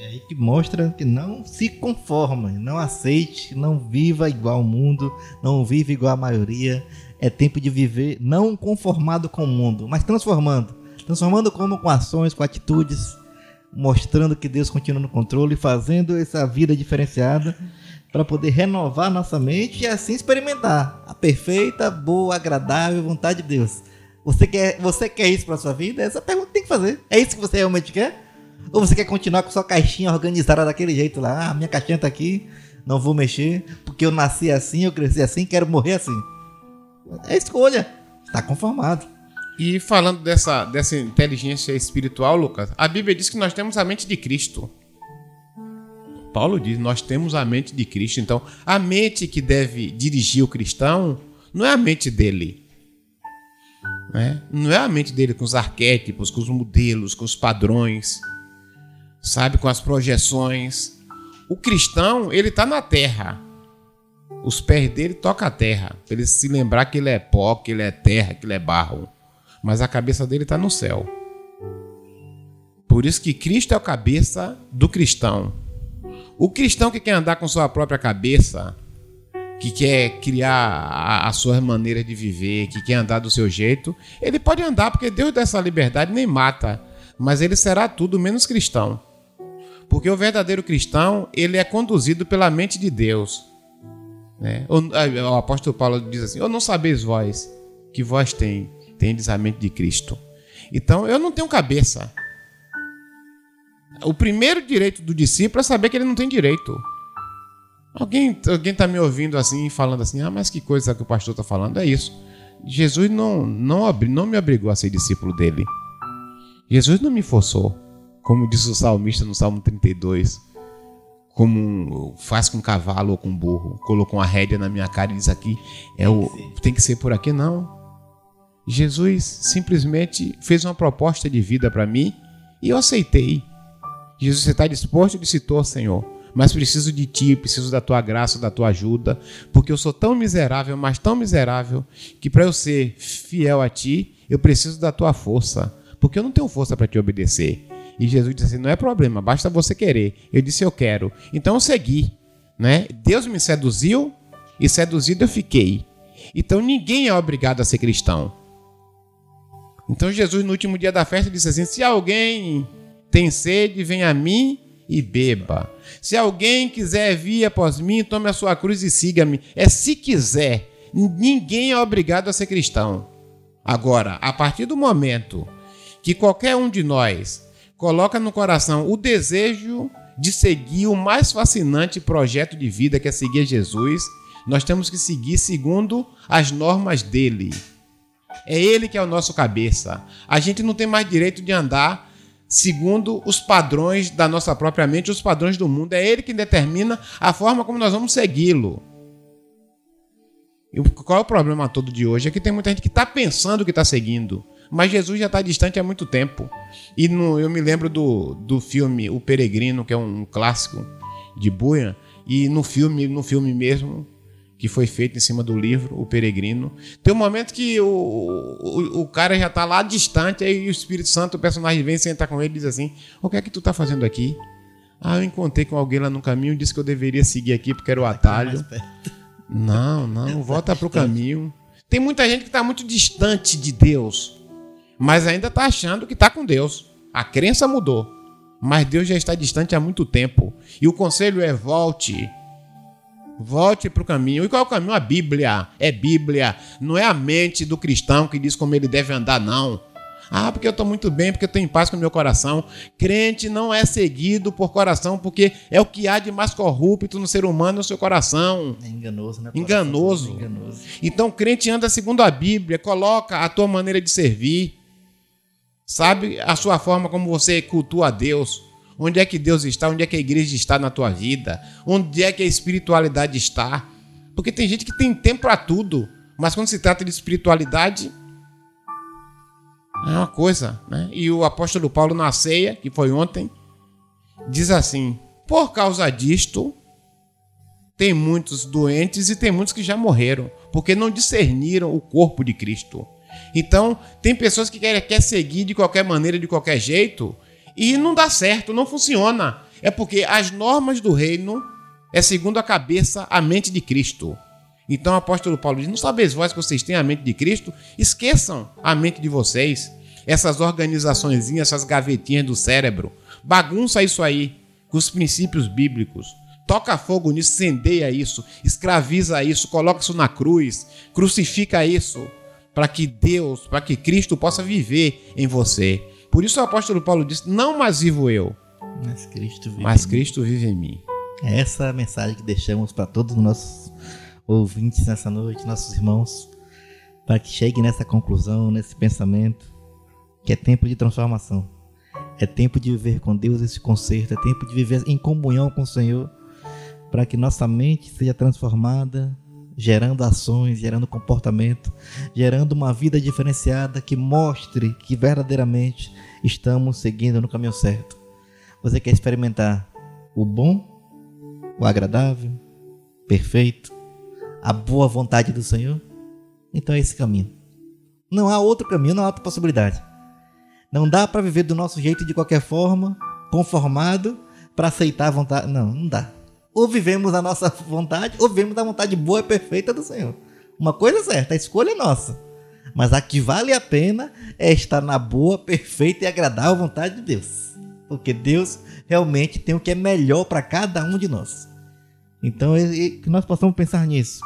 É aí que mostra que não se conforma, não aceite, não viva igual ao mundo, não vive igual a maioria. É tempo de viver não conformado com o mundo, mas transformando. Transformando como com ações, com atitudes, mostrando que Deus continua no controle, fazendo essa vida diferenciada para poder renovar nossa mente e assim experimentar a perfeita, boa, agradável vontade de Deus. Você quer, você quer isso para sua vida? Essa pergunta tem que fazer. É isso que você realmente quer? Ou você quer continuar com sua caixinha organizada daquele jeito lá? Ah, minha caixinha tá aqui, não vou mexer, porque eu nasci assim, eu cresci assim, quero morrer assim. É escolha. Está conformado. E falando dessa, dessa inteligência espiritual, Lucas, a Bíblia diz que nós temos a mente de Cristo. Paulo diz: nós temos a mente de Cristo. Então, a mente que deve dirigir o cristão não é a mente dele. Né? Não é a mente dele com os arquétipos, com os modelos, com os padrões, sabe, com as projeções. O cristão, ele está na terra. os pés dele tocam a terra, para ele se lembrar que ele é pó, que ele é terra, que ele é barro. Mas a cabeça dele está no céu. Por isso que Cristo é o cabeça do cristão. O cristão que quer andar com sua própria cabeça, que quer criar as suas maneiras de viver, que quer andar do seu jeito, ele pode andar porque Deus dá essa liberdade nem mata, mas ele será tudo menos cristão. Porque o verdadeiro cristão, ele é conduzido pela mente de Deus. Né? O, o apóstolo Paulo diz assim: "Eu não sabeis vós que vós tem, tendes a mente de Cristo". Então, eu não tenho cabeça. O primeiro direito do discípulo é saber que ele não tem direito. Alguém, alguém tá me ouvindo assim, falando assim, ah, mas que coisa que o pastor está falando? É isso. Jesus não, não, não me obrigou a ser discípulo dele. Jesus não me forçou, como diz o salmista no Salmo 32, como faz com cavalo ou com burro. Colocou uma rédea na minha cara e diz aqui, é o, tem que ser por aqui, não. Jesus simplesmente fez uma proposta de vida para mim e eu aceitei. Jesus, você está disposto? Eu disse, estou, Senhor mas preciso de ti, preciso da tua graça, da tua ajuda, porque eu sou tão miserável, mas tão miserável, que para eu ser fiel a ti, eu preciso da tua força, porque eu não tenho força para te obedecer. E Jesus disse assim: não é problema, basta você querer. Eu disse: eu quero. Então eu segui. Né? Deus me seduziu e seduzido eu fiquei. Então ninguém é obrigado a ser cristão. Então Jesus, no último dia da festa, disse assim: se alguém tem sede, vem a mim e beba. Se alguém quiser vir após mim, tome a sua cruz e siga-me. É se quiser. Ninguém é obrigado a ser cristão. Agora, a partir do momento que qualquer um de nós coloca no coração o desejo de seguir o mais fascinante projeto de vida que é seguir Jesus, nós temos que seguir segundo as normas dele. É ele que é o nosso cabeça. A gente não tem mais direito de andar segundo os padrões da nossa própria mente, os padrões do mundo. É ele que determina a forma como nós vamos segui-lo. E qual é o problema todo de hoje? É que tem muita gente que está pensando que está seguindo, mas Jesus já está distante há muito tempo. E no, eu me lembro do, do filme O Peregrino, que é um clássico de Buia, e no filme, no filme mesmo, que foi feito em cima do livro, O Peregrino. Tem um momento que o, o, o cara já está lá distante, aí o Espírito Santo, o personagem vem sentar com ele e diz assim: O que é que tu está fazendo aqui? Ah, eu encontrei com alguém lá no caminho, disse que eu deveria seguir aqui porque era o atalho. Não, não, volta para o caminho. Tem muita gente que está muito distante de Deus, mas ainda está achando que está com Deus. A crença mudou, mas Deus já está distante há muito tempo. E o conselho é: volte Volte para o caminho. E qual é o caminho? A Bíblia. É Bíblia. Não é a mente do cristão que diz como ele deve andar, não. Ah, porque eu estou muito bem, porque eu estou em paz com o meu coração. Crente não é seguido por coração, porque é o que há de mais corrupto no ser humano, no seu coração. É enganoso, né? Enganoso. enganoso. Então, crente anda segundo a Bíblia, coloca a tua maneira de servir, sabe a sua forma como você cultua a Deus. Onde é que Deus está? Onde é que a igreja está na tua vida? Onde é que a espiritualidade está? Porque tem gente que tem tempo para tudo, mas quando se trata de espiritualidade, é uma coisa, né? E o apóstolo Paulo na ceia, que foi ontem, diz assim: por causa disto, tem muitos doentes e tem muitos que já morreram, porque não discerniram o corpo de Cristo. Então, tem pessoas que querem quer seguir de qualquer maneira, de qualquer jeito, e não dá certo, não funciona. É porque as normas do reino é segundo a cabeça, a mente de Cristo. Então o apóstolo Paulo diz: Não sabeis vós que vocês têm a mente de Cristo? Esqueçam a mente de vocês. Essas organizações, essas gavetinhas do cérebro. Bagunça isso aí com os princípios bíblicos. Toca fogo nisso, incendeia isso, escraviza isso, coloca isso na cruz, crucifica isso, para que Deus, para que Cristo possa viver em você. Por isso o apóstolo Paulo disse: Não mais vivo eu, mas Cristo vive, mas Cristo vive em mim. É essa a mensagem que deixamos para todos os nossos ouvintes nessa noite, nossos irmãos, para que cheguem nessa conclusão, nesse pensamento, que é tempo de transformação. É tempo de viver com Deus esse conserto, é tempo de viver em comunhão com o Senhor, para que nossa mente seja transformada gerando ações, gerando comportamento, gerando uma vida diferenciada que mostre que verdadeiramente estamos seguindo no caminho certo. Você quer experimentar o bom, o agradável, perfeito? a boa vontade do Senhor? Então é esse caminho. Não há outro caminho, não há outra possibilidade. Não dá para viver do nosso jeito de qualquer forma, conformado, para aceitar a vontade. Não, não dá. Ou vivemos a nossa vontade, ou vivemos a vontade boa e perfeita do Senhor. Uma coisa é certa, a escolha é nossa. Mas a que vale a pena é estar na boa, perfeita e agradável vontade de Deus. Porque Deus realmente tem o que é melhor para cada um de nós. Então, que nós possamos pensar nisso.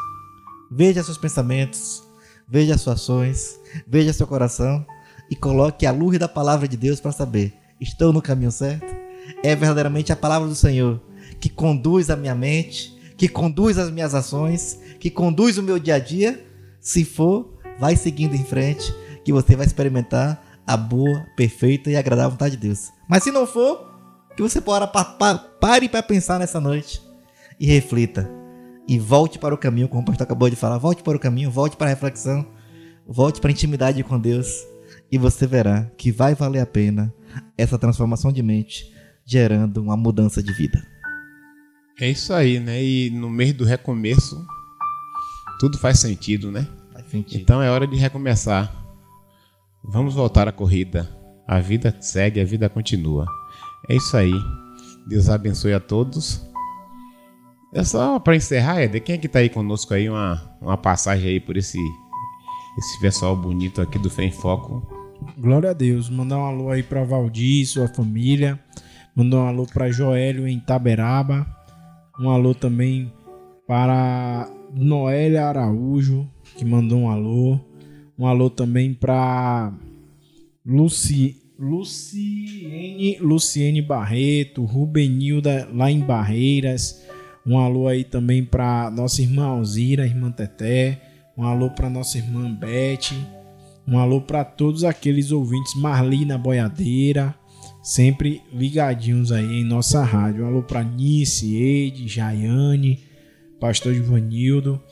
Veja seus pensamentos, veja suas ações, veja seu coração e coloque a luz da palavra de Deus para saber: estou no caminho certo? É verdadeiramente a palavra do Senhor que conduz a minha mente, que conduz as minhas ações, que conduz o meu dia a dia? Se for, vai seguindo em frente, que você vai experimentar a boa, perfeita e agradável vontade de Deus. Mas se não for, que você para, pare para pensar nessa noite e reflita. E volte para o caminho, como o pastor acabou de falar. Volte para o caminho, volte para a reflexão, volte para a intimidade com Deus. E você verá que vai valer a pena essa transformação de mente, gerando uma mudança de vida. É isso aí, né? E no meio do recomeço, tudo faz sentido, né? Faz sentido. Então é hora de recomeçar. Vamos voltar à corrida. A vida segue, a vida continua. É isso aí. Deus abençoe a todos. É só para encerrar, Eder, quem é que tá aí conosco aí, uma, uma passagem aí por esse, esse pessoal bonito aqui do Fé em Foco. Glória a Deus. Mandar um alô aí para Valdir, sua família. Mandar um alô para Joélio em Taberaba. Um alô também para Noélia Araújo, que mandou um alô. Um alô também para Luci, Luciene, Luciene Barreto, Rubenilda lá em Barreiras. Um alô aí também para nossa irmã Alzira, irmã Teté. Um alô para nossa irmã Beth. Um alô para todos aqueles ouvintes Marli boiadeira, sempre ligadinhos aí em nossa rádio. Alô para Nice, Eide, Jaiane, Pastor Ivanildo.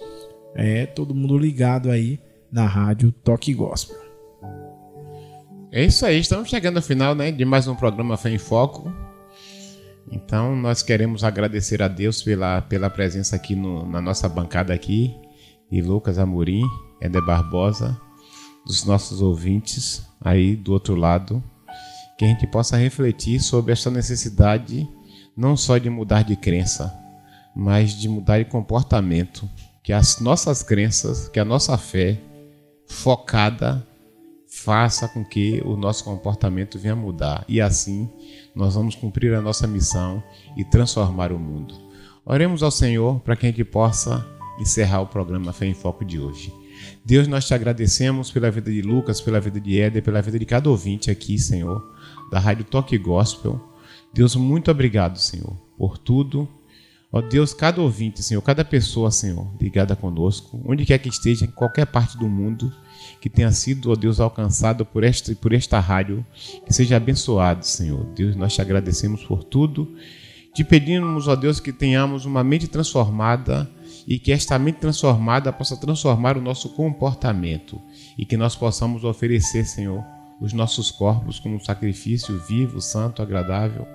É, todo mundo ligado aí na rádio Toque Gospel. É isso aí, estamos chegando ao final né, de mais um programa Fé em Foco. Então nós queremos agradecer a Deus pela, pela presença aqui no, na nossa bancada aqui, e Lucas Amorim, Eder Barbosa, dos nossos ouvintes aí do outro lado, que a gente possa refletir sobre essa necessidade não só de mudar de crença, mas de mudar de comportamento, que as nossas crenças, que a nossa fé focada faça com que o nosso comportamento venha mudar e assim nós vamos cumprir a nossa missão e transformar o mundo. Oremos ao Senhor para que a gente possa encerrar o programa Fé em Foco de hoje. Deus, nós te agradecemos pela vida de Lucas, pela vida de Éder, pela vida de cada ouvinte aqui, Senhor, da Rádio Toque Gospel. Deus, muito obrigado, Senhor, por tudo. Ó Deus, cada ouvinte, Senhor, cada pessoa, Senhor, ligada conosco, onde quer que esteja, em qualquer parte do mundo, que tenha sido, ó Deus, alcançado por esta, por esta rádio, que seja abençoado, Senhor. Deus, nós te agradecemos por tudo. Te pedimos, ó Deus, que tenhamos uma mente transformada e que esta mente transformada possa transformar o nosso comportamento e que nós possamos oferecer, Senhor, os nossos corpos como um sacrifício vivo, santo, agradável,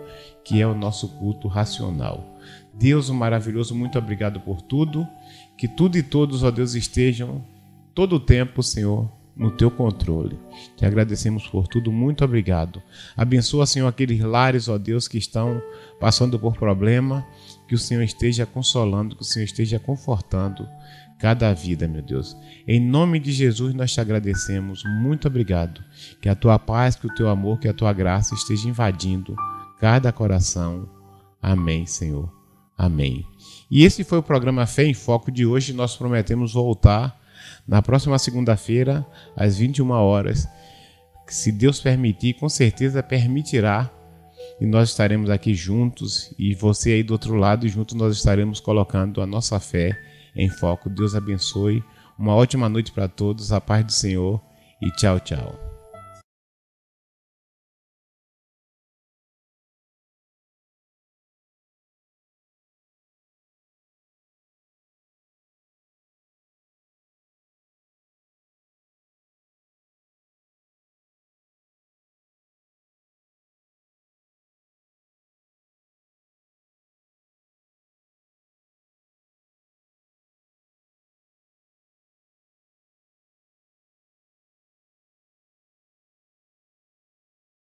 que é o nosso culto racional. Deus, o maravilhoso, muito obrigado por tudo. Que tudo e todos, ó Deus, estejam todo o tempo, Senhor, no teu controle. Te agradecemos por tudo, muito obrigado. Abençoa, Senhor, aqueles lares, ó Deus, que estão passando por problema, que o Senhor esteja consolando, que o Senhor esteja confortando cada vida, meu Deus. Em nome de Jesus nós te agradecemos, muito obrigado. Que a tua paz, que o teu amor, que a tua graça esteja invadindo cada coração. Amém, Senhor. Amém. E esse foi o programa Fé em Foco de hoje. Nós prometemos voltar na próxima segunda-feira, às 21 horas, se Deus permitir, com certeza permitirá, e nós estaremos aqui juntos, e você aí do outro lado, juntos nós estaremos colocando a nossa fé em foco. Deus abençoe. Uma ótima noite para todos, a paz do Senhor e tchau, tchau.